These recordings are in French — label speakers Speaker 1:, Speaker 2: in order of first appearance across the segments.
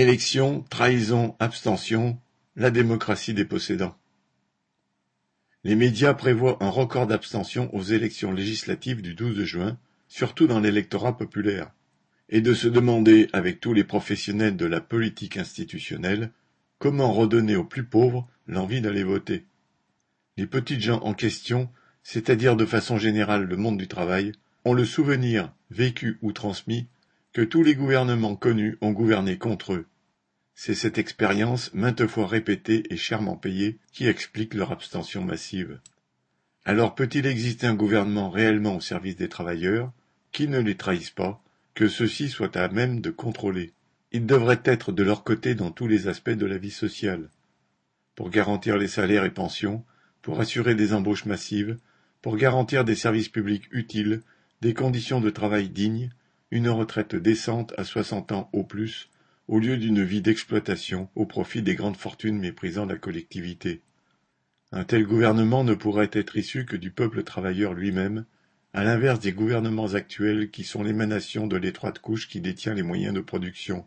Speaker 1: Élections, trahison, abstention, la démocratie des possédants. Les médias prévoient un record d'abstention aux élections législatives du 12 juin, surtout dans l'électorat populaire, et de se demander, avec tous les professionnels de la politique institutionnelle, comment redonner aux plus pauvres l'envie d'aller voter. Les petites gens en question, c'est-à-dire de façon générale le monde du travail, ont le souvenir, vécu ou transmis, que tous les gouvernements connus ont gouverné contre eux. C'est cette expérience, maintes fois répétée et chèrement payée, qui explique leur abstention massive. Alors peut-il exister un gouvernement réellement au service des travailleurs, qui ne les trahisse pas, que ceux-ci soient à même de contrôler? Ils devraient être de leur côté dans tous les aspects de la vie sociale. Pour garantir les salaires et pensions, pour assurer des embauches massives, pour garantir des services publics utiles, des conditions de travail dignes, une retraite décente à soixante ans au plus, au lieu d'une vie d'exploitation au profit des grandes fortunes méprisant la collectivité. Un tel gouvernement ne pourrait être issu que du peuple travailleur lui-même, à l'inverse des gouvernements actuels qui sont l'émanation de l'étroite couche qui détient les moyens de production.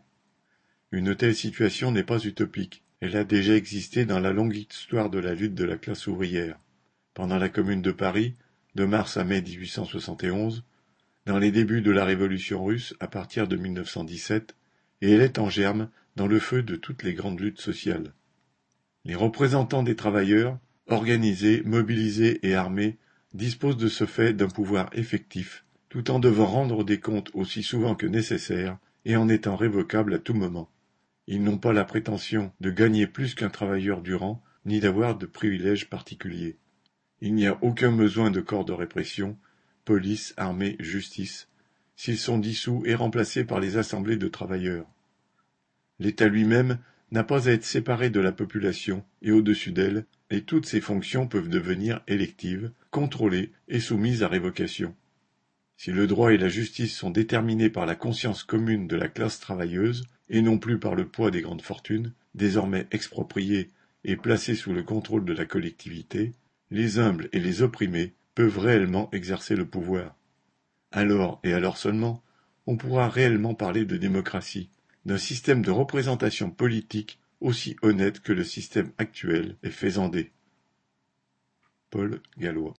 Speaker 1: Une telle situation n'est pas utopique, elle a déjà existé dans la longue histoire de la lutte de la classe ouvrière. Pendant la Commune de Paris, de mars à mai 1871, dans les débuts de la Révolution russe à partir de 1917, et elle est en germe dans le feu de toutes les grandes luttes sociales. Les représentants des travailleurs, organisés, mobilisés et armés, disposent de ce fait d'un pouvoir effectif, tout en devant rendre des comptes aussi souvent que nécessaire et en étant révocables à tout moment. Ils n'ont pas la prétention de gagner plus qu'un travailleur durant, ni d'avoir de privilèges particuliers. Il n'y a aucun besoin de corps de répression, police, armée, justice, s'ils sont dissous et remplacés par les assemblées de travailleurs. L'État lui-même n'a pas à être séparé de la population et au-dessus d'elle, et toutes ses fonctions peuvent devenir électives, contrôlées et soumises à révocation. Si le droit et la justice sont déterminés par la conscience commune de la classe travailleuse, et non plus par le poids des grandes fortunes, désormais expropriées et placées sous le contrôle de la collectivité, les humbles et les opprimés peuvent réellement exercer le pouvoir. Alors, et alors seulement, on pourra réellement parler de démocratie, d'un système de représentation politique aussi honnête que le système actuel est faisandé. Paul Gallois